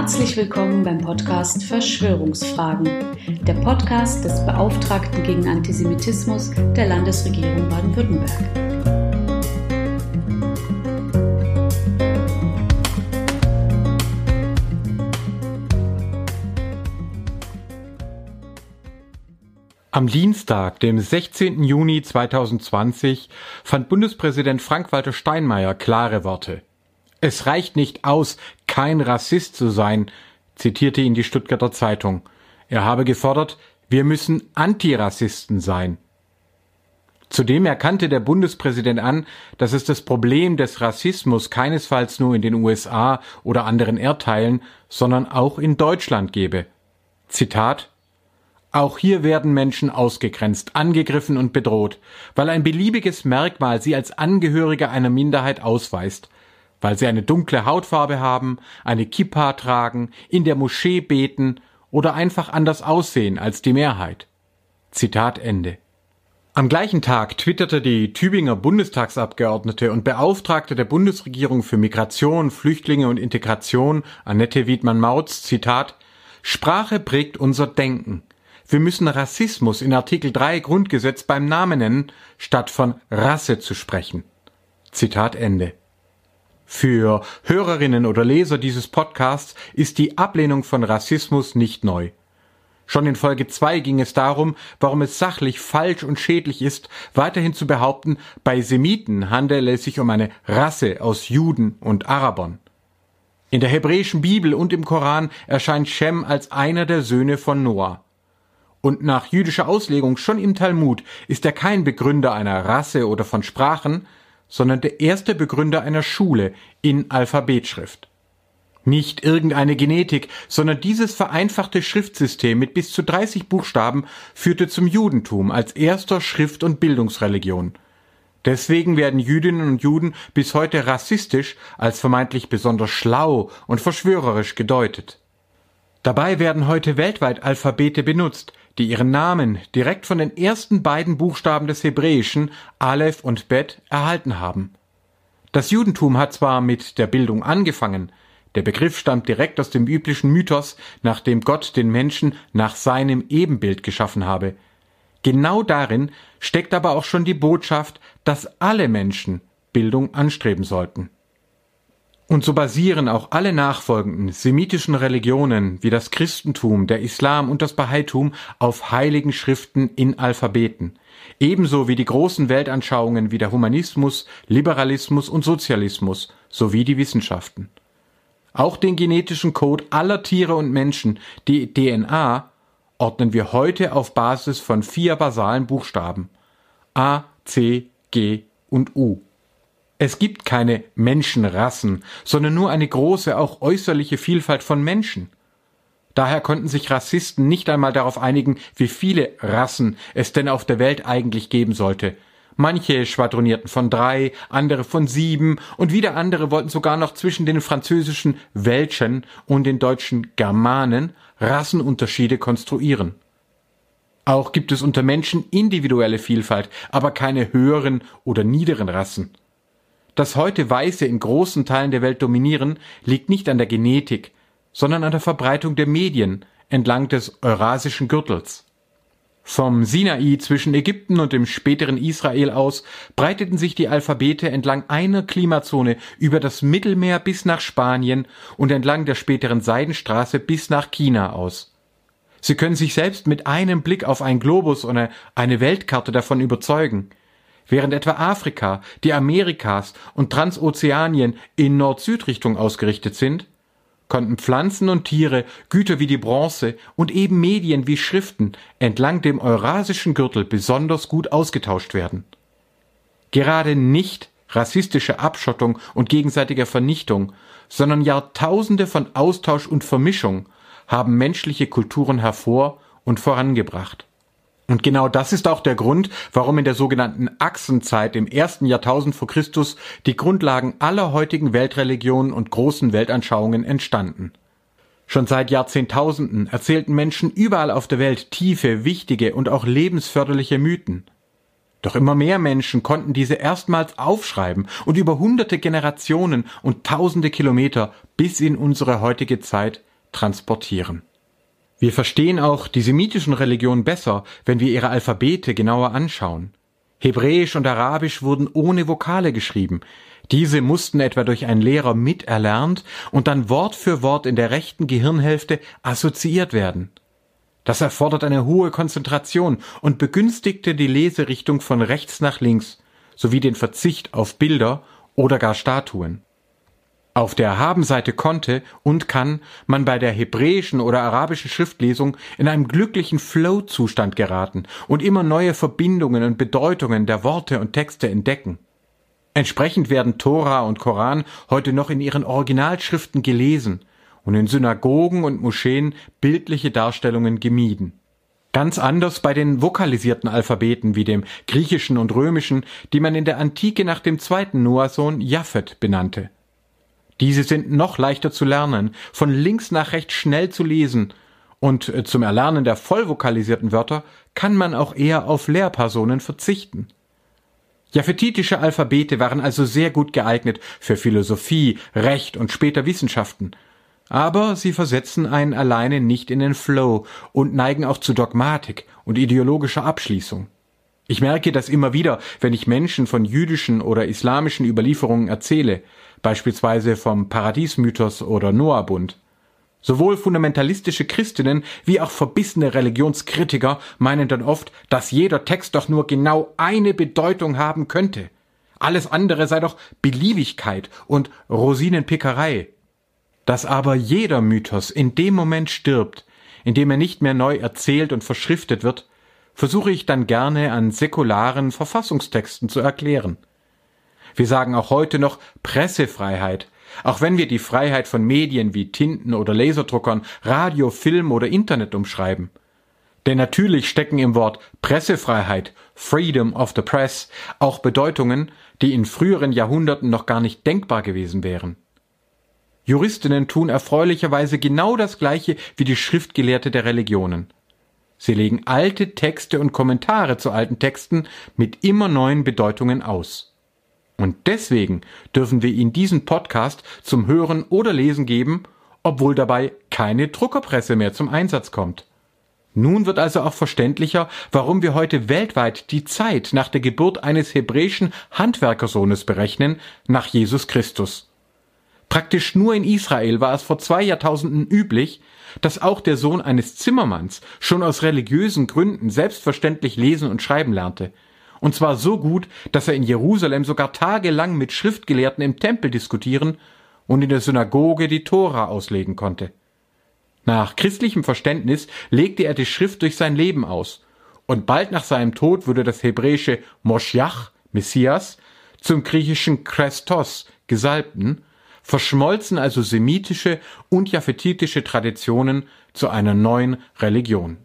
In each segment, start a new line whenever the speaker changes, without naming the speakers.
Herzlich willkommen beim Podcast Verschwörungsfragen, der Podcast des Beauftragten gegen Antisemitismus der Landesregierung Baden-Württemberg.
Am Dienstag, dem 16. Juni 2020, fand Bundespräsident Frank-Walter Steinmeier klare Worte. Es reicht nicht aus, kein Rassist zu sein, zitierte ihn die Stuttgarter Zeitung. Er habe gefordert, wir müssen Antirassisten sein. Zudem erkannte der Bundespräsident an, dass es das Problem des Rassismus keinesfalls nur in den USA oder anderen Erdteilen, sondern auch in Deutschland gebe. Zitat Auch hier werden Menschen ausgegrenzt, angegriffen und bedroht, weil ein beliebiges Merkmal sie als Angehörige einer Minderheit ausweist, weil sie eine dunkle Hautfarbe haben, eine Kippa tragen, in der Moschee beten oder einfach anders aussehen als die Mehrheit. Zitat Ende. Am gleichen Tag twitterte die Tübinger Bundestagsabgeordnete und Beauftragte der Bundesregierung für Migration, Flüchtlinge und Integration, Annette Wiedmann-Mautz, Zitat, Sprache prägt unser Denken. Wir müssen Rassismus in Artikel 3 Grundgesetz beim Namen nennen, statt von Rasse zu sprechen. Zitat Ende. Für Hörerinnen oder Leser dieses Podcasts ist die Ablehnung von Rassismus nicht neu. Schon in Folge 2 ging es darum, warum es sachlich falsch und schädlich ist, weiterhin zu behaupten, bei Semiten handele es sich um eine Rasse aus Juden und Arabern. In der hebräischen Bibel und im Koran erscheint Shem als einer der Söhne von Noah. Und nach jüdischer Auslegung schon im Talmud ist er kein Begründer einer Rasse oder von Sprachen, sondern der erste Begründer einer Schule in Alphabetschrift. Nicht irgendeine Genetik, sondern dieses vereinfachte Schriftsystem mit bis zu 30 Buchstaben führte zum Judentum als erster Schrift- und Bildungsreligion. Deswegen werden Jüdinnen und Juden bis heute rassistisch als vermeintlich besonders schlau und verschwörerisch gedeutet. Dabei werden heute weltweit Alphabete benutzt, die ihren Namen direkt von den ersten beiden Buchstaben des Hebräischen, Aleph und Bet, erhalten haben. Das Judentum hat zwar mit der Bildung angefangen, der Begriff stammt direkt aus dem üblichen Mythos, nach dem Gott den Menschen nach seinem Ebenbild geschaffen habe. Genau darin steckt aber auch schon die Botschaft, dass alle Menschen Bildung anstreben sollten. Und so basieren auch alle nachfolgenden semitischen Religionen wie das Christentum, der Islam und das Bahaitum auf heiligen Schriften in Alphabeten, ebenso wie die großen Weltanschauungen wie der Humanismus, Liberalismus und Sozialismus sowie die Wissenschaften. Auch den genetischen Code aller Tiere und Menschen, die DNA, ordnen wir heute auf Basis von vier basalen Buchstaben A, C, G und U. Es gibt keine Menschenrassen, sondern nur eine große, auch äußerliche Vielfalt von Menschen. Daher konnten sich Rassisten nicht einmal darauf einigen, wie viele Rassen es denn auf der Welt eigentlich geben sollte. Manche schwadronierten von drei, andere von sieben und wieder andere wollten sogar noch zwischen den französischen Welschen und den deutschen Germanen Rassenunterschiede konstruieren. Auch gibt es unter Menschen individuelle Vielfalt, aber keine höheren oder niederen Rassen. Dass heute Weiße in großen Teilen der Welt dominieren, liegt nicht an der Genetik, sondern an der Verbreitung der Medien entlang des Eurasischen Gürtels. Vom Sinai zwischen Ägypten und dem späteren Israel aus breiteten sich die Alphabete entlang einer Klimazone über das Mittelmeer bis nach Spanien und entlang der späteren Seidenstraße bis nach China aus. Sie können sich selbst mit einem Blick auf einen Globus oder eine Weltkarte davon überzeugen. Während etwa Afrika, die Amerikas und Transozeanien in Nord-Süd-Richtung ausgerichtet sind, konnten Pflanzen und Tiere, Güter wie die Bronze und eben Medien wie Schriften entlang dem eurasischen Gürtel besonders gut ausgetauscht werden. Gerade nicht rassistische Abschottung und gegenseitige Vernichtung, sondern Jahrtausende von Austausch und Vermischung haben menschliche Kulturen hervor und vorangebracht. Und genau das ist auch der Grund, warum in der sogenannten Achsenzeit im ersten Jahrtausend vor Christus die Grundlagen aller heutigen Weltreligionen und großen Weltanschauungen entstanden. Schon seit Jahrzehntausenden erzählten Menschen überall auf der Welt tiefe, wichtige und auch lebensförderliche Mythen. Doch immer mehr Menschen konnten diese erstmals aufschreiben und über hunderte Generationen und tausende Kilometer bis in unsere heutige Zeit transportieren. Wir verstehen auch die semitischen Religionen besser, wenn wir ihre Alphabete genauer anschauen. Hebräisch und Arabisch wurden ohne Vokale geschrieben. Diese mussten etwa durch einen Lehrer miterlernt und dann Wort für Wort in der rechten Gehirnhälfte assoziiert werden. Das erfordert eine hohe Konzentration und begünstigte die Leserichtung von rechts nach links sowie den Verzicht auf Bilder oder gar Statuen. Auf der Habenseite konnte und kann man bei der hebräischen oder arabischen Schriftlesung in einem glücklichen Flow-Zustand geraten und immer neue Verbindungen und Bedeutungen der Worte und Texte entdecken. Entsprechend werden Tora und Koran heute noch in ihren Originalschriften gelesen und in Synagogen und Moscheen bildliche Darstellungen gemieden. Ganz anders bei den vokalisierten Alphabeten wie dem griechischen und römischen, die man in der Antike nach dem zweiten Noahsohn Japhet benannte. Diese sind noch leichter zu lernen, von links nach rechts schnell zu lesen, und äh, zum Erlernen der vollvokalisierten Wörter kann man auch eher auf Lehrpersonen verzichten. Japhetitische Alphabete waren also sehr gut geeignet für Philosophie, Recht und später Wissenschaften, aber sie versetzen einen alleine nicht in den Flow und neigen auch zu Dogmatik und ideologischer Abschließung. Ich merke das immer wieder, wenn ich Menschen von jüdischen oder islamischen Überlieferungen erzähle, beispielsweise vom Paradiesmythos oder Noahbund. Sowohl fundamentalistische Christinnen wie auch verbissene Religionskritiker meinen dann oft, dass jeder Text doch nur genau eine Bedeutung haben könnte. Alles andere sei doch Beliebigkeit und Rosinenpickerei. Dass aber jeder Mythos in dem Moment stirbt, in dem er nicht mehr neu erzählt und verschriftet wird, versuche ich dann gerne an säkularen Verfassungstexten zu erklären. Wir sagen auch heute noch Pressefreiheit, auch wenn wir die Freiheit von Medien wie Tinten oder Laserdruckern, Radio, Film oder Internet umschreiben. Denn natürlich stecken im Wort Pressefreiheit, Freedom of the Press, auch Bedeutungen, die in früheren Jahrhunderten noch gar nicht denkbar gewesen wären. Juristinnen tun erfreulicherweise genau das Gleiche wie die Schriftgelehrte der Religionen. Sie legen alte Texte und Kommentare zu alten Texten mit immer neuen Bedeutungen aus. Und deswegen dürfen wir Ihnen diesen Podcast zum Hören oder Lesen geben, obwohl dabei keine Druckerpresse mehr zum Einsatz kommt. Nun wird also auch verständlicher, warum wir heute weltweit die Zeit nach der Geburt eines hebräischen Handwerkersohnes berechnen, nach Jesus Christus. Praktisch nur in Israel war es vor zwei Jahrtausenden üblich, dass auch der Sohn eines Zimmermanns schon aus religiösen Gründen selbstverständlich lesen und schreiben lernte, und zwar so gut, dass er in Jerusalem sogar tagelang mit Schriftgelehrten im Tempel diskutieren und in der Synagoge die Tora auslegen konnte. Nach christlichem Verständnis legte er die Schrift durch sein Leben aus, und bald nach seinem Tod wurde das hebräische Moschiach, Messias, zum griechischen Christos, Gesalbten, verschmolzen also semitische und japhetitische Traditionen zu einer neuen Religion.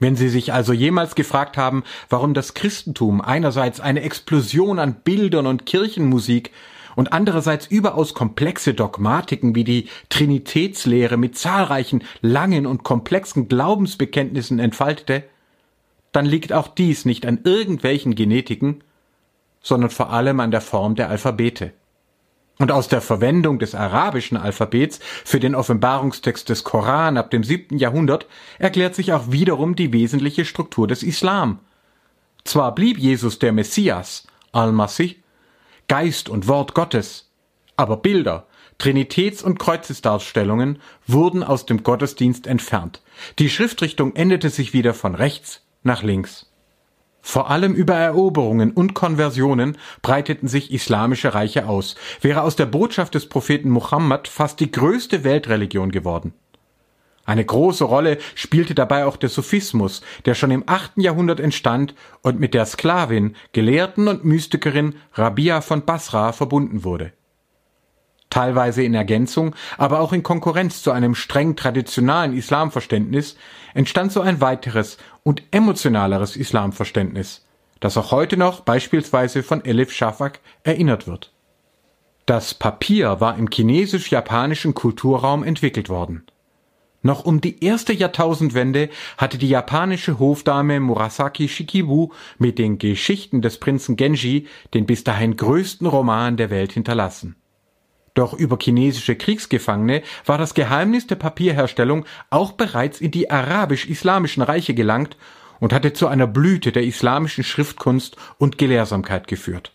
Wenn Sie sich also jemals gefragt haben, warum das Christentum einerseits eine Explosion an Bildern und Kirchenmusik und andererseits überaus komplexe Dogmatiken wie die Trinitätslehre mit zahlreichen langen und komplexen Glaubensbekenntnissen entfaltete, dann liegt auch dies nicht an irgendwelchen Genetiken, sondern vor allem an der Form der Alphabete. Und aus der Verwendung des arabischen Alphabets für den Offenbarungstext des Koran ab dem siebten Jahrhundert erklärt sich auch wiederum die wesentliche Struktur des Islam. Zwar blieb Jesus der Messias, Al-Masih, Geist und Wort Gottes, aber Bilder, Trinitäts- und Kreuzesdarstellungen wurden aus dem Gottesdienst entfernt. Die Schriftrichtung änderte sich wieder von rechts nach links. Vor allem über Eroberungen und Konversionen breiteten sich islamische Reiche aus, wäre aus der Botschaft des Propheten Muhammad fast die größte Weltreligion geworden. Eine große Rolle spielte dabei auch der Sufismus, der schon im achten Jahrhundert entstand und mit der Sklavin, Gelehrten und Mystikerin Rabia von Basra verbunden wurde teilweise in Ergänzung, aber auch in Konkurrenz zu einem streng traditionalen Islamverständnis, entstand so ein weiteres und emotionaleres Islamverständnis, das auch heute noch beispielsweise von Elif Shafak erinnert wird. Das Papier war im chinesisch-japanischen Kulturraum entwickelt worden. Noch um die erste Jahrtausendwende hatte die japanische Hofdame Murasaki Shikibu mit den Geschichten des Prinzen Genji den bis dahin größten Roman der Welt hinterlassen. Doch über chinesische Kriegsgefangene war das Geheimnis der Papierherstellung auch bereits in die arabisch-islamischen Reiche gelangt und hatte zu einer Blüte der islamischen Schriftkunst und Gelehrsamkeit geführt.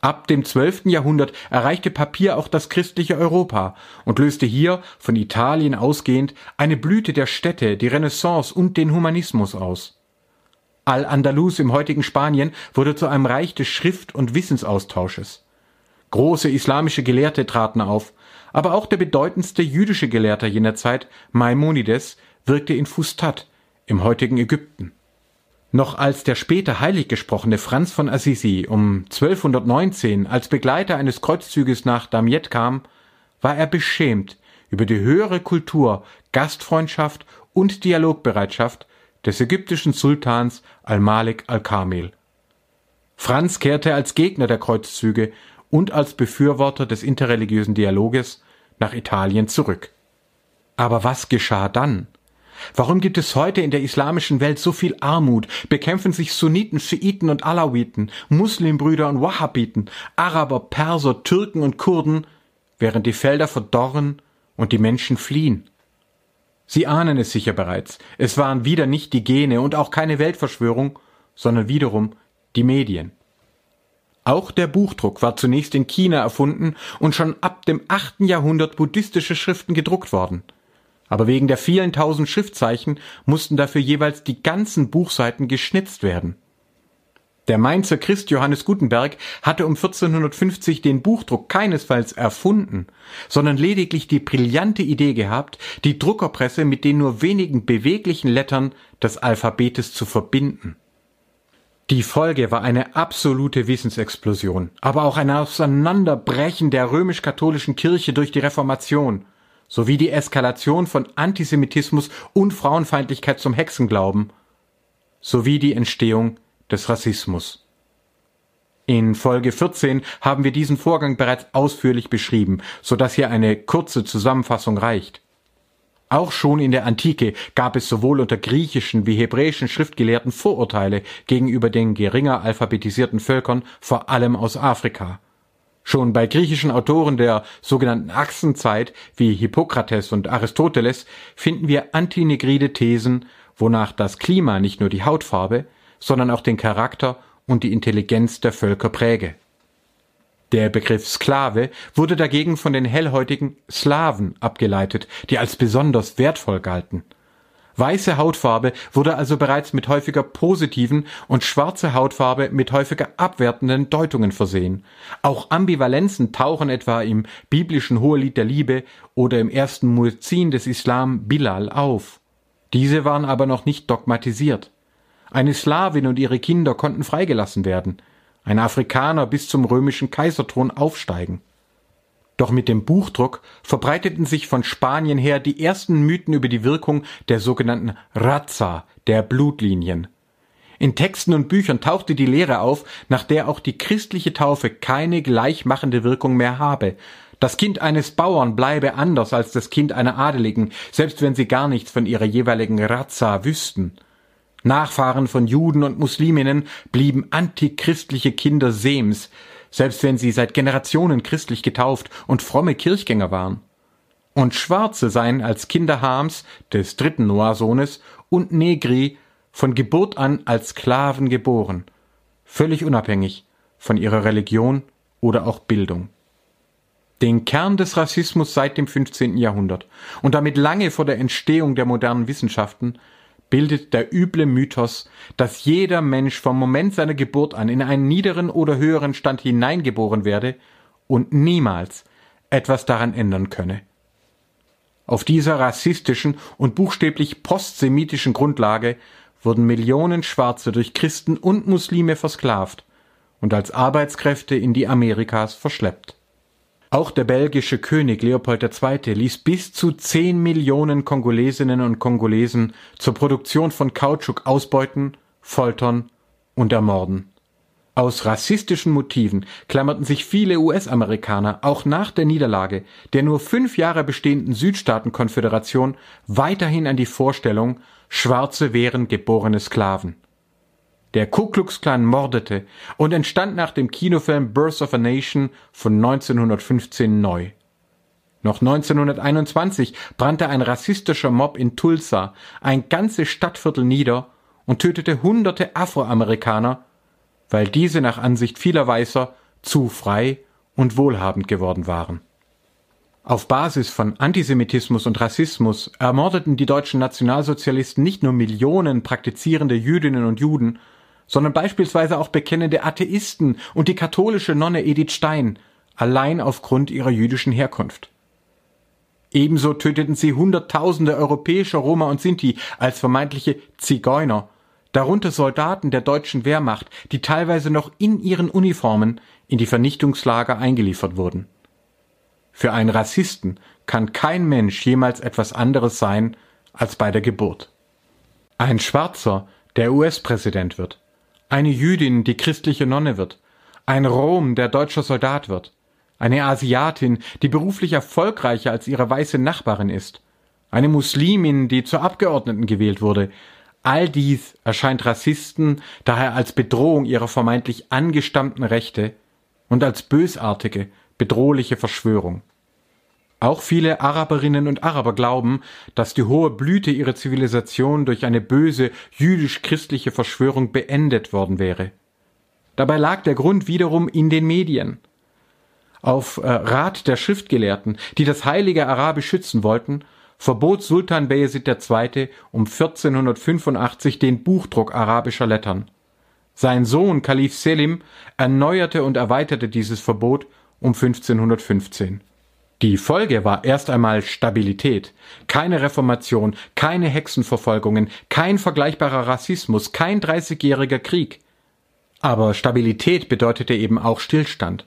Ab dem 12. Jahrhundert erreichte Papier auch das christliche Europa und löste hier, von Italien ausgehend, eine Blüte der Städte, die Renaissance und den Humanismus aus. Al-Andalus im heutigen Spanien wurde zu einem Reich des Schrift- und Wissensaustausches. Große islamische Gelehrte traten auf, aber auch der bedeutendste jüdische Gelehrter jener Zeit, Maimonides, wirkte in Fustat, im heutigen Ägypten. Noch als der später heilig gesprochene Franz von Assisi um 1219 als Begleiter eines Kreuzzüges nach Damiette kam, war er beschämt über die höhere Kultur, Gastfreundschaft und Dialogbereitschaft des ägyptischen Sultans Al-Malik al-Kamil. Franz kehrte als Gegner der Kreuzzüge und als Befürworter des interreligiösen Dialoges nach Italien zurück. Aber was geschah dann? Warum gibt es heute in der islamischen Welt so viel Armut, bekämpfen sich Sunniten, Schiiten und Alawiten, Muslimbrüder und Wahhabiten, Araber, Perser, Türken und Kurden, während die Felder verdorren und die Menschen fliehen? Sie ahnen es sicher bereits, es waren wieder nicht die Gene und auch keine Weltverschwörung, sondern wiederum die Medien. Auch der Buchdruck war zunächst in China erfunden und schon ab dem achten Jahrhundert buddhistische Schriften gedruckt worden – aber wegen der vielen tausend Schriftzeichen mussten dafür jeweils die ganzen Buchseiten geschnitzt werden. Der Mainzer Christ Johannes Gutenberg hatte um 1450 den Buchdruck keinesfalls erfunden, sondern lediglich die brillante Idee gehabt, die Druckerpresse mit den nur wenigen beweglichen Lettern des Alphabetes zu verbinden. Die Folge war eine absolute Wissensexplosion, aber auch ein Auseinanderbrechen der römisch-katholischen Kirche durch die Reformation – sowie die Eskalation von Antisemitismus und Frauenfeindlichkeit zum Hexenglauben sowie die Entstehung des Rassismus. In Folge 14 haben wir diesen Vorgang bereits ausführlich beschrieben, so dass hier eine kurze Zusammenfassung reicht. Auch schon in der Antike gab es sowohl unter griechischen wie hebräischen Schriftgelehrten Vorurteile gegenüber den geringer alphabetisierten Völkern, vor allem aus Afrika. Schon bei griechischen Autoren der sogenannten Achsenzeit wie Hippokrates und Aristoteles finden wir antinegride Thesen, wonach das Klima nicht nur die Hautfarbe, sondern auch den Charakter und die Intelligenz der Völker präge. Der Begriff Sklave wurde dagegen von den hellhäutigen Slawen abgeleitet, die als besonders wertvoll galten Weiße Hautfarbe wurde also bereits mit häufiger positiven und schwarze Hautfarbe mit häufiger abwertenden Deutungen versehen. Auch Ambivalenzen tauchen etwa im biblischen Hohelied der Liebe oder im ersten Muezzin des Islam Bilal auf. Diese waren aber noch nicht dogmatisiert. Eine Slawin und ihre Kinder konnten freigelassen werden, ein Afrikaner bis zum römischen Kaiserthron aufsteigen. Doch mit dem Buchdruck verbreiteten sich von Spanien her die ersten Mythen über die Wirkung der sogenannten Raza, der Blutlinien. In Texten und Büchern tauchte die Lehre auf, nach der auch die christliche Taufe keine gleichmachende Wirkung mehr habe. Das Kind eines Bauern bleibe anders als das Kind einer Adeligen, selbst wenn sie gar nichts von ihrer jeweiligen Raza wüssten. Nachfahren von Juden und Musliminnen blieben antichristliche Kinder Sems, selbst wenn sie seit Generationen christlich getauft und fromme Kirchgänger waren. Und Schwarze seien als Kinder Hams, des dritten Noah-Sohnes, und Negri von Geburt an als Sklaven geboren, völlig unabhängig von ihrer Religion oder auch Bildung. Den Kern des Rassismus seit dem 15. Jahrhundert und damit lange vor der Entstehung der modernen Wissenschaften bildet der üble Mythos, dass jeder Mensch vom Moment seiner Geburt an in einen niederen oder höheren Stand hineingeboren werde und niemals etwas daran ändern könne. Auf dieser rassistischen und buchstäblich postsemitischen Grundlage wurden Millionen Schwarze durch Christen und Muslime versklavt und als Arbeitskräfte in die Amerikas verschleppt. Auch der belgische König Leopold II. ließ bis zu zehn Millionen Kongolesinnen und Kongolesen zur Produktion von Kautschuk ausbeuten, foltern und ermorden. Aus rassistischen Motiven klammerten sich viele US-Amerikaner auch nach der Niederlage der nur fünf Jahre bestehenden Südstaatenkonföderation weiterhin an die Vorstellung, Schwarze wären geborene Sklaven. Der Ku Klux Klan mordete und entstand nach dem Kinofilm Birth of a Nation von 1915 neu. Noch 1921 brannte ein rassistischer Mob in Tulsa ein ganzes Stadtviertel nieder und tötete hunderte Afroamerikaner, weil diese nach Ansicht vieler Weißer zu frei und wohlhabend geworden waren. Auf Basis von Antisemitismus und Rassismus ermordeten die deutschen Nationalsozialisten nicht nur Millionen praktizierende Jüdinnen und Juden, sondern beispielsweise auch bekennende Atheisten und die katholische Nonne Edith Stein, allein aufgrund ihrer jüdischen Herkunft. Ebenso töteten sie Hunderttausende europäischer Roma und Sinti als vermeintliche Zigeuner, darunter Soldaten der deutschen Wehrmacht, die teilweise noch in ihren Uniformen in die Vernichtungslager eingeliefert wurden. Für einen Rassisten kann kein Mensch jemals etwas anderes sein als bei der Geburt. Ein Schwarzer, der US-Präsident wird, eine Jüdin, die christliche Nonne wird, ein Rom, der deutscher Soldat wird, eine Asiatin, die beruflich erfolgreicher als ihre weiße Nachbarin ist, eine Muslimin, die zur Abgeordneten gewählt wurde, all dies erscheint Rassisten daher als Bedrohung ihrer vermeintlich angestammten Rechte und als bösartige, bedrohliche Verschwörung. Auch viele Araberinnen und Araber glauben, dass die hohe Blüte ihrer Zivilisation durch eine böse jüdisch-christliche Verschwörung beendet worden wäre. Dabei lag der Grund wiederum in den Medien. Auf äh, Rat der Schriftgelehrten, die das heilige Arabisch schützen wollten, verbot Sultan Bayezid II. um 1485 den Buchdruck arabischer Lettern. Sein Sohn Kalif Selim erneuerte und erweiterte dieses Verbot um 1515. Die Folge war erst einmal Stabilität, keine Reformation, keine Hexenverfolgungen, kein vergleichbarer Rassismus, kein dreißigjähriger Krieg. Aber Stabilität bedeutete eben auch Stillstand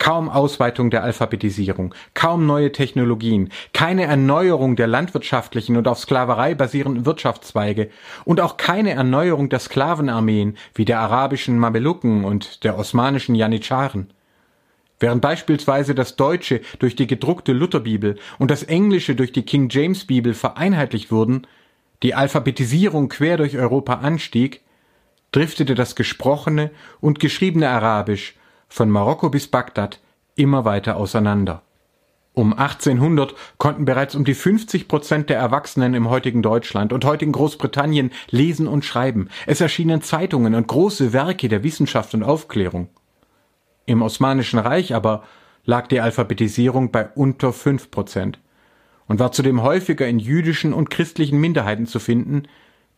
kaum Ausweitung der Alphabetisierung, kaum neue Technologien, keine Erneuerung der landwirtschaftlichen und auf Sklaverei basierenden Wirtschaftszweige und auch keine Erneuerung der Sklavenarmeen wie der arabischen Mamelucken und der osmanischen Janitscharen. Während beispielsweise das Deutsche durch die gedruckte Lutherbibel und das Englische durch die King James Bibel vereinheitlicht wurden, die Alphabetisierung quer durch Europa anstieg, driftete das gesprochene und geschriebene Arabisch von Marokko bis Bagdad immer weiter auseinander. Um 1800 konnten bereits um die 50 Prozent der Erwachsenen im heutigen Deutschland und heutigen Großbritannien lesen und schreiben. Es erschienen Zeitungen und große Werke der Wissenschaft und Aufklärung. Im Osmanischen Reich aber lag die Alphabetisierung bei unter 5 Prozent und war zudem häufiger in jüdischen und christlichen Minderheiten zu finden,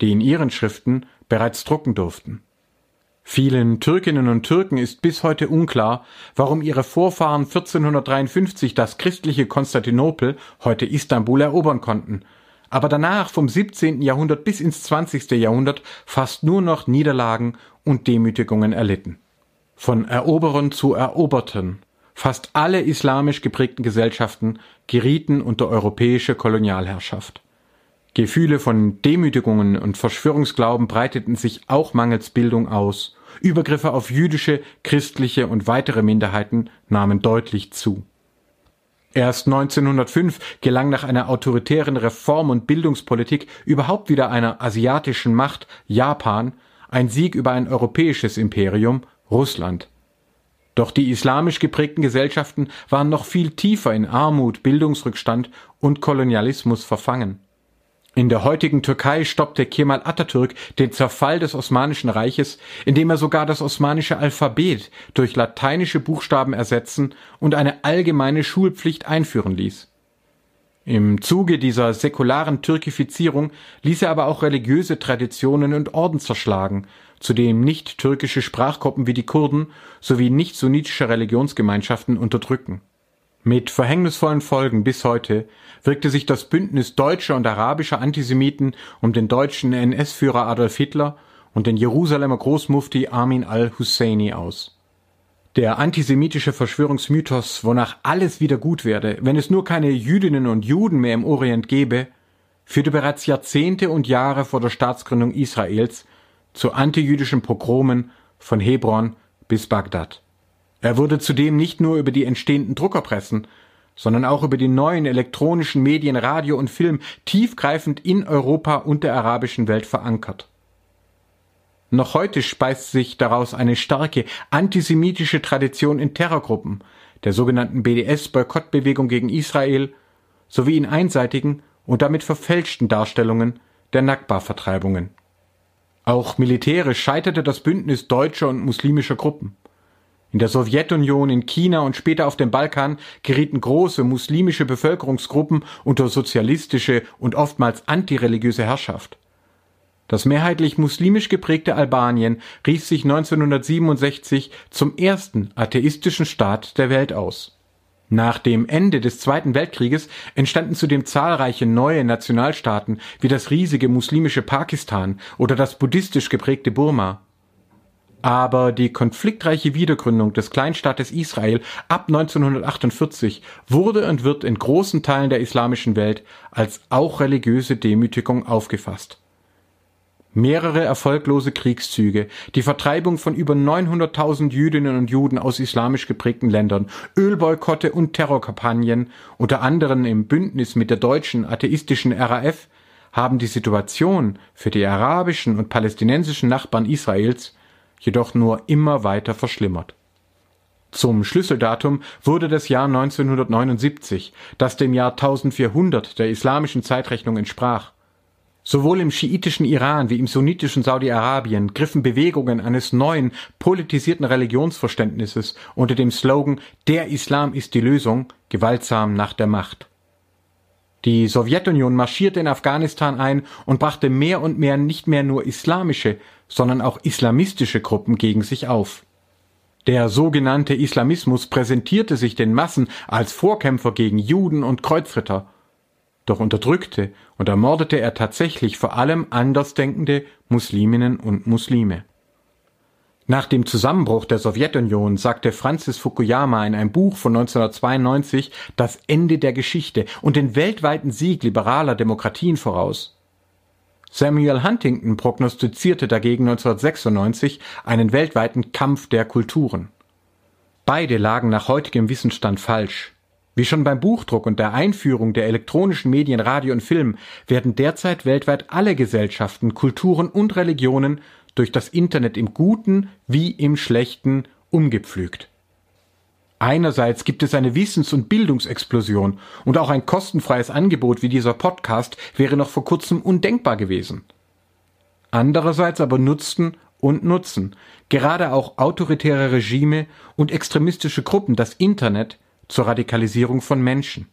die in ihren Schriften bereits drucken durften. Vielen Türkinnen und Türken ist bis heute unklar, warum ihre Vorfahren 1453 das christliche Konstantinopel, heute Istanbul, erobern konnten, aber danach vom 17. Jahrhundert bis ins 20. Jahrhundert fast nur noch Niederlagen und Demütigungen erlitten. Von Eroberern zu Eroberten, fast alle islamisch geprägten Gesellschaften gerieten unter europäische Kolonialherrschaft. Gefühle von Demütigungen und Verschwörungsglauben breiteten sich auch mangels Bildung aus. Übergriffe auf jüdische, christliche und weitere Minderheiten nahmen deutlich zu. Erst 1905 gelang nach einer autoritären Reform- und Bildungspolitik überhaupt wieder einer asiatischen Macht, Japan, ein Sieg über ein europäisches Imperium, Russland. Doch die islamisch geprägten Gesellschaften waren noch viel tiefer in Armut, Bildungsrückstand und Kolonialismus verfangen. In der heutigen Türkei stoppte Kemal Atatürk den Zerfall des Osmanischen Reiches, indem er sogar das osmanische Alphabet durch lateinische Buchstaben ersetzen und eine allgemeine Schulpflicht einführen ließ. Im Zuge dieser säkularen Türkifizierung ließ er aber auch religiöse Traditionen und Orden zerschlagen, zudem nicht türkische Sprachgruppen wie die Kurden sowie nicht sunnitische Religionsgemeinschaften unterdrücken mit verhängnisvollen Folgen bis heute wirkte sich das Bündnis deutscher und arabischer Antisemiten um den deutschen NS-Führer Adolf Hitler und den Jerusalemer Großmufti Armin al-Husseini aus. Der antisemitische Verschwörungsmythos, wonach alles wieder gut werde, wenn es nur keine Jüdinnen und Juden mehr im Orient gäbe, führte bereits Jahrzehnte und Jahre vor der Staatsgründung Israels zu antijüdischen Pogromen von Hebron bis Bagdad. Er wurde zudem nicht nur über die entstehenden Druckerpressen, sondern auch über die neuen elektronischen Medien Radio und Film tiefgreifend in Europa und der arabischen Welt verankert. Noch heute speist sich daraus eine starke antisemitische Tradition in Terrorgruppen, der sogenannten BDS-Boykottbewegung gegen Israel, sowie in einseitigen und damit verfälschten Darstellungen der Nakba-Vertreibungen. Auch militärisch scheiterte das Bündnis deutscher und muslimischer Gruppen. In der Sowjetunion, in China und später auf dem Balkan gerieten große muslimische Bevölkerungsgruppen unter sozialistische und oftmals antireligiöse Herrschaft. Das mehrheitlich muslimisch geprägte Albanien rief sich 1967 zum ersten atheistischen Staat der Welt aus. Nach dem Ende des Zweiten Weltkrieges entstanden zudem zahlreiche neue Nationalstaaten wie das riesige muslimische Pakistan oder das buddhistisch geprägte Burma. Aber die konfliktreiche Wiedergründung des Kleinstaates Israel ab 1948 wurde und wird in großen Teilen der islamischen Welt als auch religiöse Demütigung aufgefasst. Mehrere erfolglose Kriegszüge, die Vertreibung von über 900.000 Jüdinnen und Juden aus islamisch geprägten Ländern, Ölboykotte und Terrorkampagnen, unter anderem im Bündnis mit der deutschen atheistischen RAF, haben die Situation für die arabischen und palästinensischen Nachbarn Israels jedoch nur immer weiter verschlimmert. Zum Schlüsseldatum wurde das Jahr 1979, das dem Jahr 1400 der islamischen Zeitrechnung entsprach. Sowohl im schiitischen Iran wie im sunnitischen Saudi-Arabien griffen Bewegungen eines neuen, politisierten Religionsverständnisses unter dem Slogan Der Islam ist die Lösung gewaltsam nach der Macht. Die Sowjetunion marschierte in Afghanistan ein und brachte mehr und mehr nicht mehr nur islamische, sondern auch islamistische Gruppen gegen sich auf. Der sogenannte Islamismus präsentierte sich den Massen als Vorkämpfer gegen Juden und Kreuzritter. Doch unterdrückte und ermordete er tatsächlich vor allem andersdenkende Musliminnen und Muslime. Nach dem Zusammenbruch der Sowjetunion sagte Francis Fukuyama in einem Buch von 1992 das Ende der Geschichte und den weltweiten Sieg liberaler Demokratien voraus. Samuel Huntington prognostizierte dagegen 1996 einen weltweiten Kampf der Kulturen. Beide lagen nach heutigem Wissensstand falsch. Wie schon beim Buchdruck und der Einführung der elektronischen Medien Radio und Film werden derzeit weltweit alle Gesellschaften, Kulturen und Religionen durch das Internet im Guten wie im Schlechten umgepflügt. Einerseits gibt es eine Wissens- und Bildungsexplosion und auch ein kostenfreies Angebot wie dieser Podcast wäre noch vor kurzem undenkbar gewesen. Andererseits aber nutzten und nutzen gerade auch autoritäre Regime und extremistische Gruppen das Internet zur Radikalisierung von Menschen.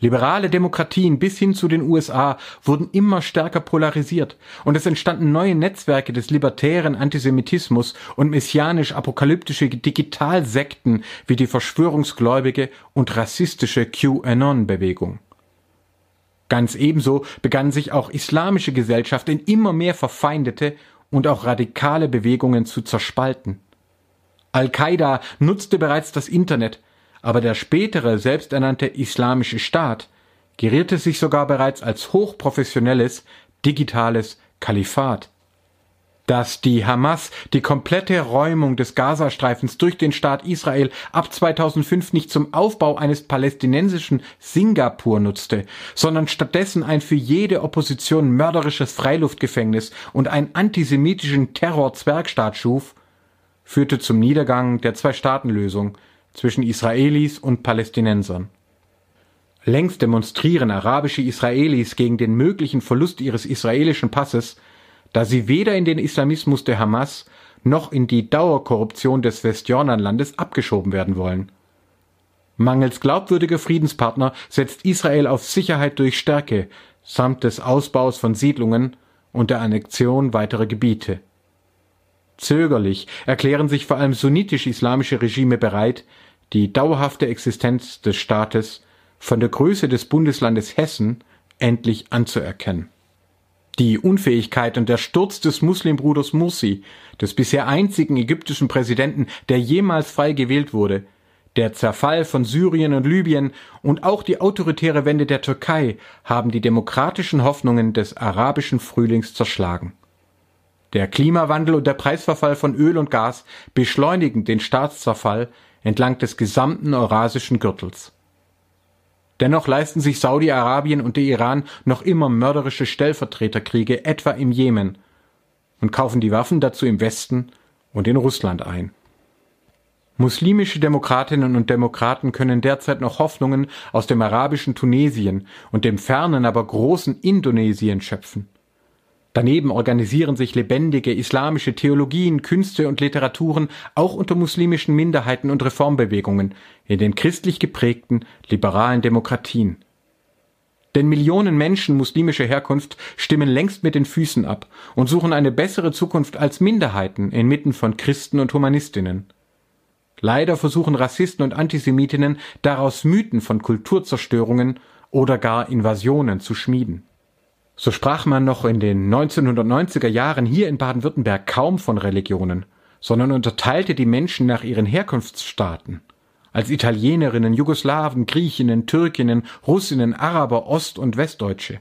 Liberale Demokratien bis hin zu den USA wurden immer stärker polarisiert und es entstanden neue Netzwerke des libertären Antisemitismus und messianisch-apokalyptische Digitalsekten wie die verschwörungsgläubige und rassistische QAnon-Bewegung. Ganz ebenso begannen sich auch islamische Gesellschaften in immer mehr verfeindete und auch radikale Bewegungen zu zerspalten. Al-Qaida nutzte bereits das Internet, aber der spätere selbsternannte Islamische Staat gerierte sich sogar bereits als hochprofessionelles digitales Kalifat. Dass die Hamas die komplette Räumung des Gazastreifens durch den Staat Israel ab 2005 nicht zum Aufbau eines palästinensischen Singapur nutzte, sondern stattdessen ein für jede Opposition mörderisches Freiluftgefängnis und einen antisemitischen Terror-Zwergstaat schuf, führte zum Niedergang der Zwei-Staaten-Lösung, zwischen Israelis und Palästinensern. Längst demonstrieren arabische Israelis gegen den möglichen Verlust ihres israelischen Passes, da sie weder in den Islamismus der Hamas noch in die Dauerkorruption des Westjordanlandes abgeschoben werden wollen. Mangels glaubwürdiger Friedenspartner setzt Israel auf Sicherheit durch Stärke samt des Ausbaus von Siedlungen und der Annexion weiterer Gebiete. Zögerlich erklären sich vor allem sunnitisch-islamische Regime bereit, die dauerhafte Existenz des Staates von der Größe des Bundeslandes Hessen endlich anzuerkennen. Die Unfähigkeit und der Sturz des Muslimbruders Mursi, des bisher einzigen ägyptischen Präsidenten, der jemals frei gewählt wurde, der Zerfall von Syrien und Libyen und auch die autoritäre Wende der Türkei haben die demokratischen Hoffnungen des arabischen Frühlings zerschlagen. Der Klimawandel und der Preisverfall von Öl und Gas beschleunigen den Staatszerfall entlang des gesamten eurasischen Gürtels. Dennoch leisten sich Saudi-Arabien und der Iran noch immer mörderische Stellvertreterkriege, etwa im Jemen. und kaufen die Waffen dazu im Westen und in Russland ein. Muslimische Demokratinnen und Demokraten können derzeit noch Hoffnungen aus dem arabischen Tunesien und dem fernen, aber großen Indonesien schöpfen. Daneben organisieren sich lebendige islamische Theologien, Künste und Literaturen auch unter muslimischen Minderheiten und Reformbewegungen in den christlich geprägten liberalen Demokratien. Denn Millionen Menschen muslimischer Herkunft stimmen längst mit den Füßen ab und suchen eine bessere Zukunft als Minderheiten inmitten von Christen und Humanistinnen. Leider versuchen Rassisten und Antisemitinnen daraus Mythen von Kulturzerstörungen oder gar Invasionen zu schmieden. So sprach man noch in den 1990er Jahren hier in Baden-Württemberg kaum von Religionen, sondern unterteilte die Menschen nach ihren Herkunftsstaaten. Als Italienerinnen, Jugoslawen, Griechinnen, Türkinnen, Russinnen, Araber, Ost- und Westdeutsche.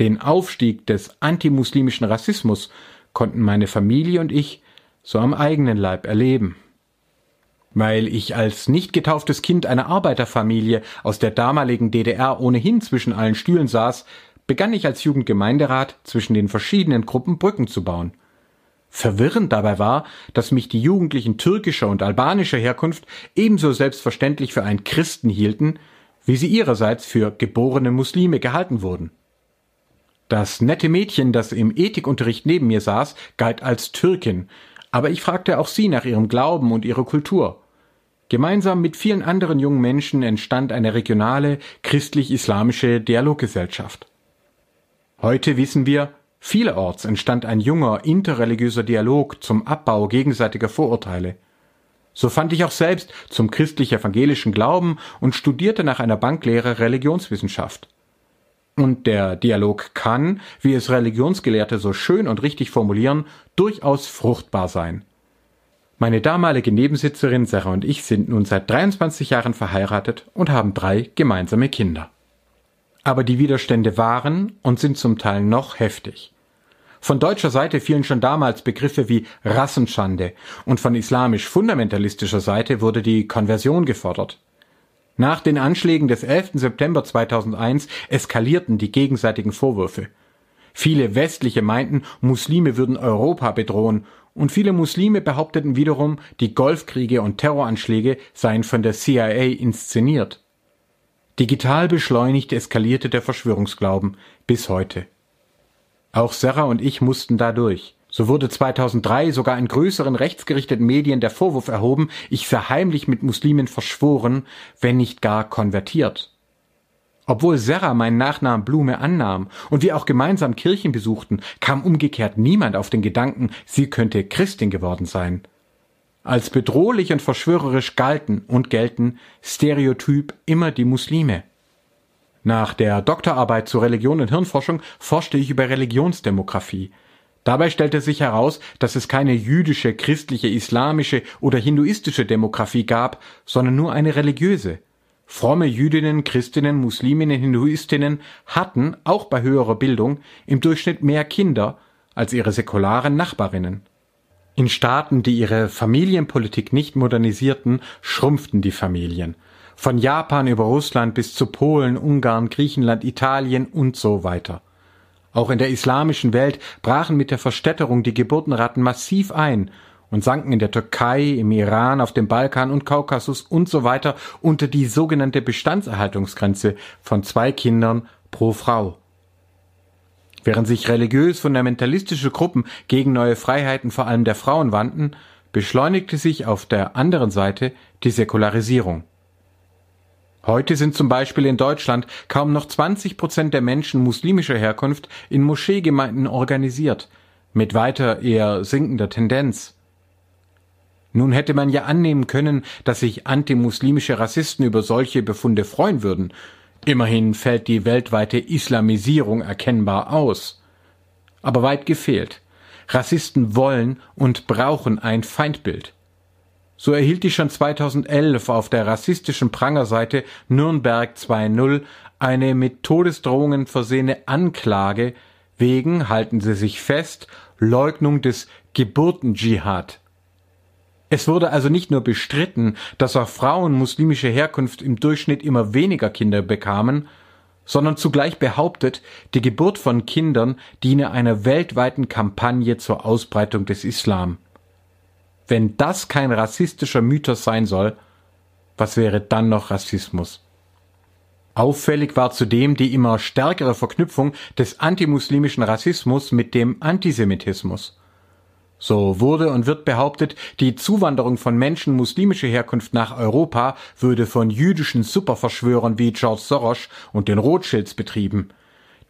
Den Aufstieg des antimuslimischen Rassismus konnten meine Familie und ich so am eigenen Leib erleben. Weil ich als nicht getauftes Kind einer Arbeiterfamilie aus der damaligen DDR ohnehin zwischen allen Stühlen saß, begann ich als Jugendgemeinderat zwischen den verschiedenen Gruppen Brücken zu bauen. Verwirrend dabei war, dass mich die Jugendlichen türkischer und albanischer Herkunft ebenso selbstverständlich für einen Christen hielten, wie sie ihrerseits für geborene Muslime gehalten wurden. Das nette Mädchen, das im Ethikunterricht neben mir saß, galt als Türkin, aber ich fragte auch sie nach ihrem Glauben und ihrer Kultur. Gemeinsam mit vielen anderen jungen Menschen entstand eine regionale christlich-islamische Dialoggesellschaft. Heute wissen wir, vielerorts entstand ein junger interreligiöser Dialog zum Abbau gegenseitiger Vorurteile. So fand ich auch selbst zum christlich-evangelischen Glauben und studierte nach einer Banklehre Religionswissenschaft. Und der Dialog kann, wie es Religionsgelehrte so schön und richtig formulieren, durchaus fruchtbar sein. Meine damalige Nebensitzerin Sarah und ich sind nun seit 23 Jahren verheiratet und haben drei gemeinsame Kinder. Aber die Widerstände waren und sind zum Teil noch heftig. Von deutscher Seite fielen schon damals Begriffe wie Rassenschande und von islamisch-fundamentalistischer Seite wurde die Konversion gefordert. Nach den Anschlägen des 11. September 2001 eskalierten die gegenseitigen Vorwürfe. Viele Westliche meinten, Muslime würden Europa bedrohen, und viele Muslime behaupteten wiederum, die Golfkriege und Terroranschläge seien von der CIA inszeniert. Digital beschleunigt eskalierte der Verschwörungsglauben bis heute. Auch Serra und ich mussten da durch. So wurde 2003 sogar in größeren rechtsgerichteten Medien der Vorwurf erhoben, ich sei heimlich mit Muslimen verschworen, wenn nicht gar konvertiert. Obwohl Serra meinen Nachnamen Blume annahm und wir auch gemeinsam Kirchen besuchten, kam umgekehrt niemand auf den Gedanken, sie könnte Christin geworden sein. Als bedrohlich und verschwörerisch galten und gelten stereotyp immer die Muslime. Nach der Doktorarbeit zur Religion und Hirnforschung forschte ich über Religionsdemografie. Dabei stellte sich heraus, dass es keine jüdische, christliche, islamische oder hinduistische Demografie gab, sondern nur eine religiöse. Fromme Jüdinnen, Christinnen, Musliminnen, Hinduistinnen hatten, auch bei höherer Bildung, im Durchschnitt mehr Kinder als ihre säkularen Nachbarinnen. In Staaten, die ihre Familienpolitik nicht modernisierten, schrumpften die Familien. Von Japan über Russland bis zu Polen, Ungarn, Griechenland, Italien und so weiter. Auch in der islamischen Welt brachen mit der Verstädterung die Geburtenraten massiv ein und sanken in der Türkei, im Iran, auf dem Balkan und Kaukasus und so weiter unter die sogenannte Bestandserhaltungsgrenze von zwei Kindern pro Frau. Während sich religiös-fundamentalistische Gruppen gegen neue Freiheiten vor allem der Frauen wandten, beschleunigte sich auf der anderen Seite die Säkularisierung. Heute sind zum Beispiel in Deutschland kaum noch 20 Prozent der Menschen muslimischer Herkunft in Moscheegemeinden organisiert, mit weiter eher sinkender Tendenz. Nun hätte man ja annehmen können, dass sich antimuslimische Rassisten über solche Befunde freuen würden, Immerhin fällt die weltweite Islamisierung erkennbar aus. Aber weit gefehlt. Rassisten wollen und brauchen ein Feindbild. So erhielt ich schon 2011 auf der rassistischen Prangerseite Nürnberg 2.0 eine mit Todesdrohungen versehene Anklage wegen, halten Sie sich fest, Leugnung des Geburtendschihad. Es wurde also nicht nur bestritten, dass auch Frauen muslimischer Herkunft im Durchschnitt immer weniger Kinder bekamen, sondern zugleich behauptet, die Geburt von Kindern diene einer weltweiten Kampagne zur Ausbreitung des Islam. Wenn das kein rassistischer Mythos sein soll, was wäre dann noch Rassismus? Auffällig war zudem die immer stärkere Verknüpfung des antimuslimischen Rassismus mit dem Antisemitismus. So wurde und wird behauptet, die Zuwanderung von Menschen muslimischer Herkunft nach Europa würde von jüdischen Superverschwörern wie George Soros und den Rothschilds betrieben.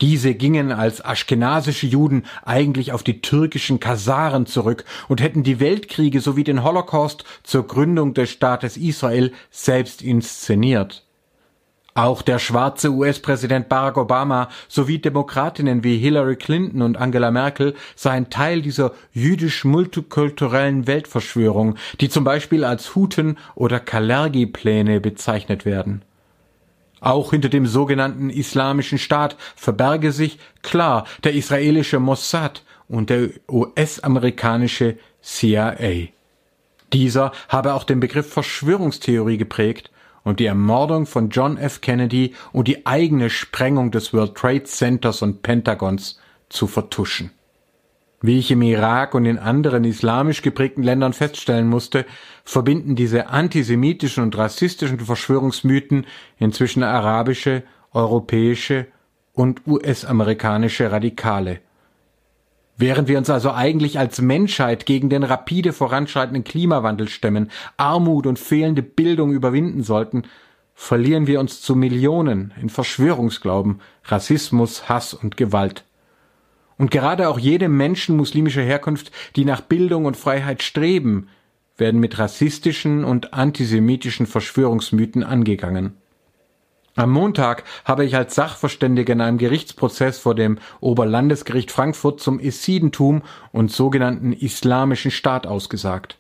Diese gingen als aschkenasische Juden eigentlich auf die türkischen Kasaren zurück und hätten die Weltkriege sowie den Holocaust zur Gründung des Staates Israel selbst inszeniert. Auch der schwarze US-Präsident Barack Obama sowie Demokratinnen wie Hillary Clinton und Angela Merkel seien Teil dieser jüdisch-multikulturellen Weltverschwörung, die zum Beispiel als Huten- oder Kalergi-Pläne bezeichnet werden. Auch hinter dem sogenannten Islamischen Staat verberge sich klar der israelische Mossad und der US-amerikanische CIA. Dieser habe auch den Begriff Verschwörungstheorie geprägt und die Ermordung von John F. Kennedy und die eigene Sprengung des World Trade Centers und Pentagons zu vertuschen. Wie ich im Irak und in anderen islamisch geprägten Ländern feststellen musste, verbinden diese antisemitischen und rassistischen Verschwörungsmythen inzwischen arabische, europäische und US-amerikanische Radikale. Während wir uns also eigentlich als Menschheit gegen den rapide voranschreitenden Klimawandel stemmen, Armut und fehlende Bildung überwinden sollten, verlieren wir uns zu Millionen in Verschwörungsglauben, Rassismus, Hass und Gewalt. Und gerade auch jede Menschen muslimischer Herkunft, die nach Bildung und Freiheit streben, werden mit rassistischen und antisemitischen Verschwörungsmythen angegangen. Am Montag habe ich als Sachverständiger in einem Gerichtsprozess vor dem Oberlandesgericht Frankfurt zum Essidentum und sogenannten Islamischen Staat ausgesagt.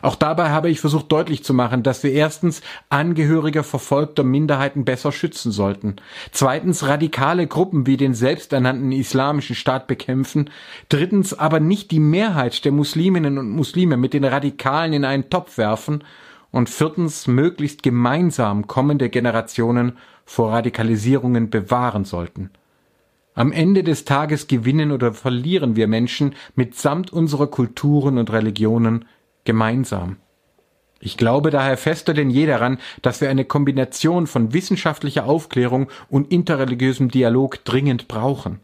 Auch dabei habe ich versucht deutlich zu machen, dass wir erstens Angehörige verfolgter Minderheiten besser schützen sollten, zweitens radikale Gruppen wie den selbsternannten Islamischen Staat bekämpfen, drittens aber nicht die Mehrheit der Musliminnen und Muslime mit den Radikalen in einen Topf werfen und viertens möglichst gemeinsam kommende Generationen vor Radikalisierungen bewahren sollten. Am Ende des Tages gewinnen oder verlieren wir Menschen mitsamt unserer Kulturen und Religionen gemeinsam. Ich glaube daher fester denn je daran, dass wir eine Kombination von wissenschaftlicher Aufklärung und interreligiösem Dialog dringend brauchen.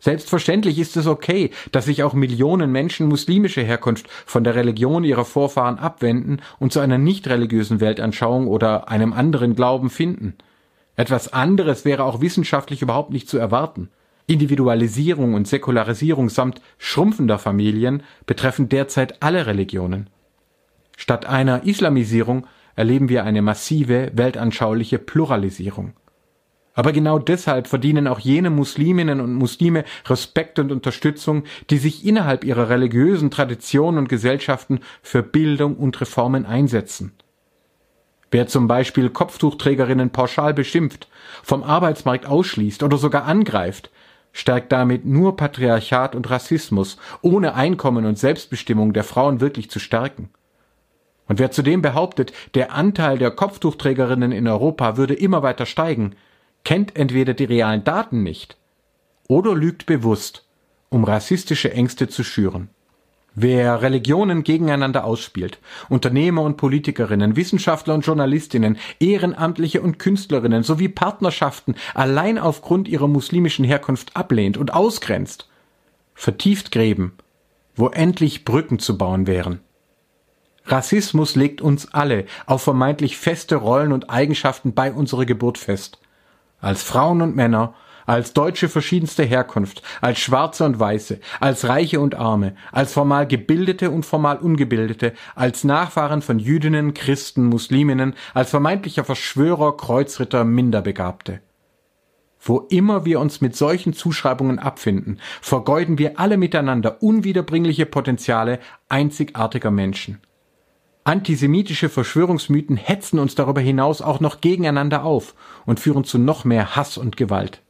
Selbstverständlich ist es okay, dass sich auch Millionen Menschen muslimischer Herkunft von der Religion ihrer Vorfahren abwenden und zu einer nicht religiösen Weltanschauung oder einem anderen Glauben finden. Etwas anderes wäre auch wissenschaftlich überhaupt nicht zu erwarten. Individualisierung und Säkularisierung samt schrumpfender Familien betreffen derzeit alle Religionen. Statt einer Islamisierung erleben wir eine massive weltanschauliche Pluralisierung. Aber genau deshalb verdienen auch jene Musliminnen und Muslime Respekt und Unterstützung, die sich innerhalb ihrer religiösen Traditionen und Gesellschaften für Bildung und Reformen einsetzen. Wer zum Beispiel Kopftuchträgerinnen pauschal beschimpft, vom Arbeitsmarkt ausschließt oder sogar angreift, stärkt damit nur Patriarchat und Rassismus, ohne Einkommen und Selbstbestimmung der Frauen wirklich zu stärken. Und wer zudem behauptet, der Anteil der Kopftuchträgerinnen in Europa würde immer weiter steigen, kennt entweder die realen Daten nicht oder lügt bewusst, um rassistische Ängste zu schüren. Wer Religionen gegeneinander ausspielt, Unternehmer und Politikerinnen, Wissenschaftler und Journalistinnen, Ehrenamtliche und Künstlerinnen sowie Partnerschaften allein aufgrund ihrer muslimischen Herkunft ablehnt und ausgrenzt, vertieft Gräben, wo endlich Brücken zu bauen wären. Rassismus legt uns alle auf vermeintlich feste Rollen und Eigenschaften bei unserer Geburt fest als Frauen und Männer, als Deutsche verschiedenster Herkunft, als Schwarze und Weiße, als Reiche und Arme, als formal Gebildete und formal Ungebildete, als Nachfahren von Jüdinnen, Christen, Musliminnen, als vermeintlicher Verschwörer, Kreuzritter, Minderbegabte. Wo immer wir uns mit solchen Zuschreibungen abfinden, vergeuden wir alle miteinander unwiederbringliche Potenziale einzigartiger Menschen. Antisemitische Verschwörungsmythen hetzen uns darüber hinaus auch noch gegeneinander auf und führen zu noch mehr Hass und Gewalt.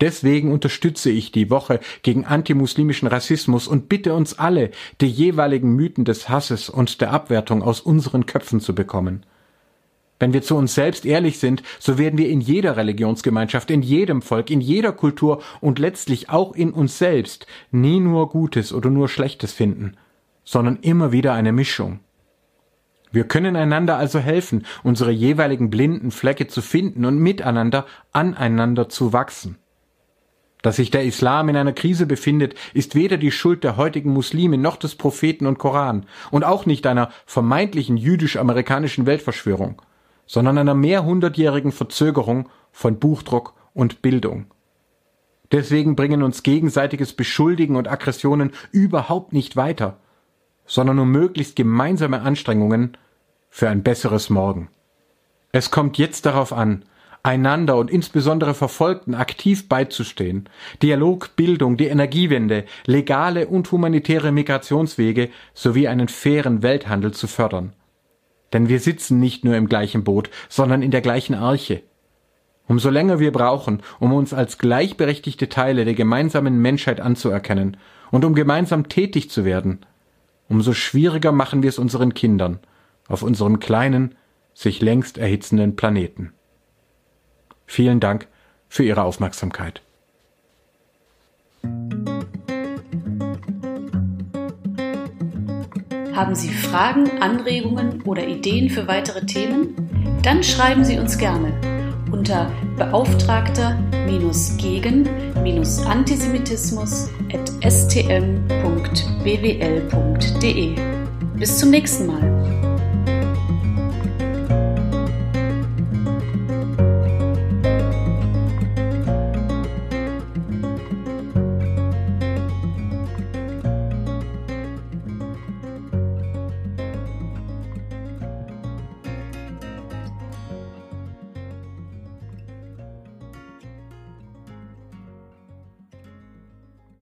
Deswegen unterstütze ich die Woche gegen antimuslimischen Rassismus und bitte uns alle, die jeweiligen Mythen des Hasses und der Abwertung aus unseren Köpfen zu bekommen. Wenn wir zu uns selbst ehrlich sind, so werden wir in jeder Religionsgemeinschaft, in jedem Volk, in jeder Kultur und letztlich auch in uns selbst nie nur Gutes oder nur Schlechtes finden, sondern immer wieder eine Mischung. Wir können einander also helfen, unsere jeweiligen blinden Flecke zu finden und miteinander aneinander zu wachsen. Dass sich der Islam in einer Krise befindet, ist weder die Schuld der heutigen Muslime noch des Propheten und Koran und auch nicht einer vermeintlichen jüdisch-amerikanischen Weltverschwörung sondern einer mehrhundertjährigen Verzögerung von Buchdruck und Bildung. Deswegen bringen uns gegenseitiges Beschuldigen und Aggressionen überhaupt nicht weiter, sondern nur möglichst gemeinsame Anstrengungen für ein besseres Morgen. Es kommt jetzt darauf an, einander und insbesondere Verfolgten aktiv beizustehen, Dialog, Bildung, die Energiewende, legale und humanitäre Migrationswege sowie einen fairen Welthandel zu fördern denn wir sitzen nicht nur im gleichen Boot, sondern in der gleichen Arche. Umso länger wir brauchen, um uns als gleichberechtigte Teile der gemeinsamen Menschheit anzuerkennen und um gemeinsam tätig zu werden, umso schwieriger machen wir es unseren Kindern auf unserem kleinen, sich längst erhitzenden Planeten. Vielen Dank für Ihre Aufmerksamkeit.
Haben Sie Fragen, Anregungen oder Ideen für weitere Themen? Dann schreiben Sie uns gerne unter beauftragter-gegen-antisemitismus.stm.bwl.de. Bis zum nächsten Mal.